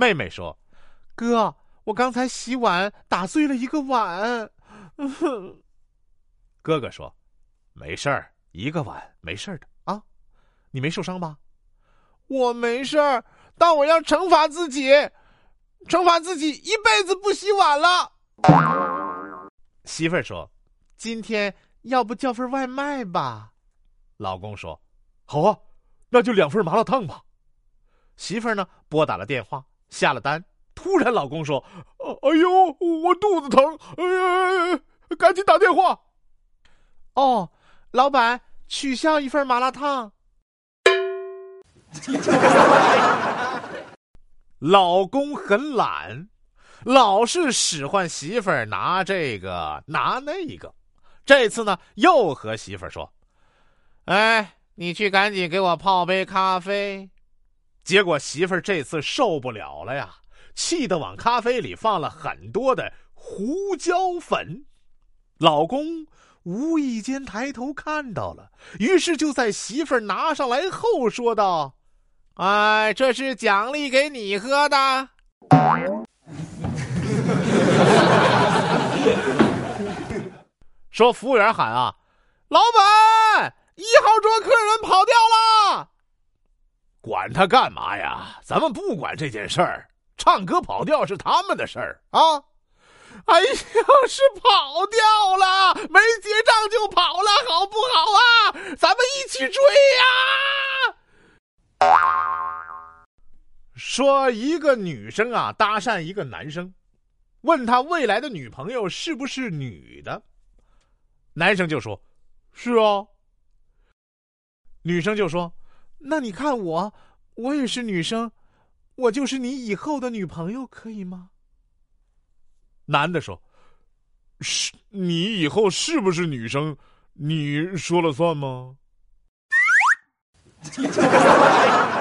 妹妹说：“哥，我刚才洗碗打碎了一个碗。”哥哥说：“没事儿，一个碗没事儿的啊，你没受伤吧？”我没事儿，但我要惩罚自己，惩罚自己一辈子不洗碗了。媳妇儿说：“今天要不叫份外卖吧？”老公说：“好啊，那就两份麻辣烫吧。”媳妇儿呢，拨打了电话。下了单，突然老公说：“哎呦，我肚子疼，哎呀，赶紧打电话。”哦，老板，取消一份麻辣烫。老公很懒，老是使唤媳妇儿拿这个拿那个。这次呢，又和媳妇儿说：“哎，你去赶紧给我泡杯咖啡。”结果媳妇儿这次受不了了呀，气得往咖啡里放了很多的胡椒粉。老公无意间抬头看到了，于是就在媳妇儿拿上来后说道：“哎，这是奖励给你喝的。”说服务员喊啊，老板，一号桌客人跑掉了。管他干嘛呀？咱们不管这件事儿，唱歌跑调是他们的事儿啊！哎呀，是跑掉了，没结账就跑了，好不好啊？咱们一起追呀！说一个女生啊，搭讪一个男生，问他未来的女朋友是不是女的，男生就说：“是啊。”女生就说。那你看我，我也是女生，我就是你以后的女朋友，可以吗？男的说：“是你以后是不是女生，你说了算吗？”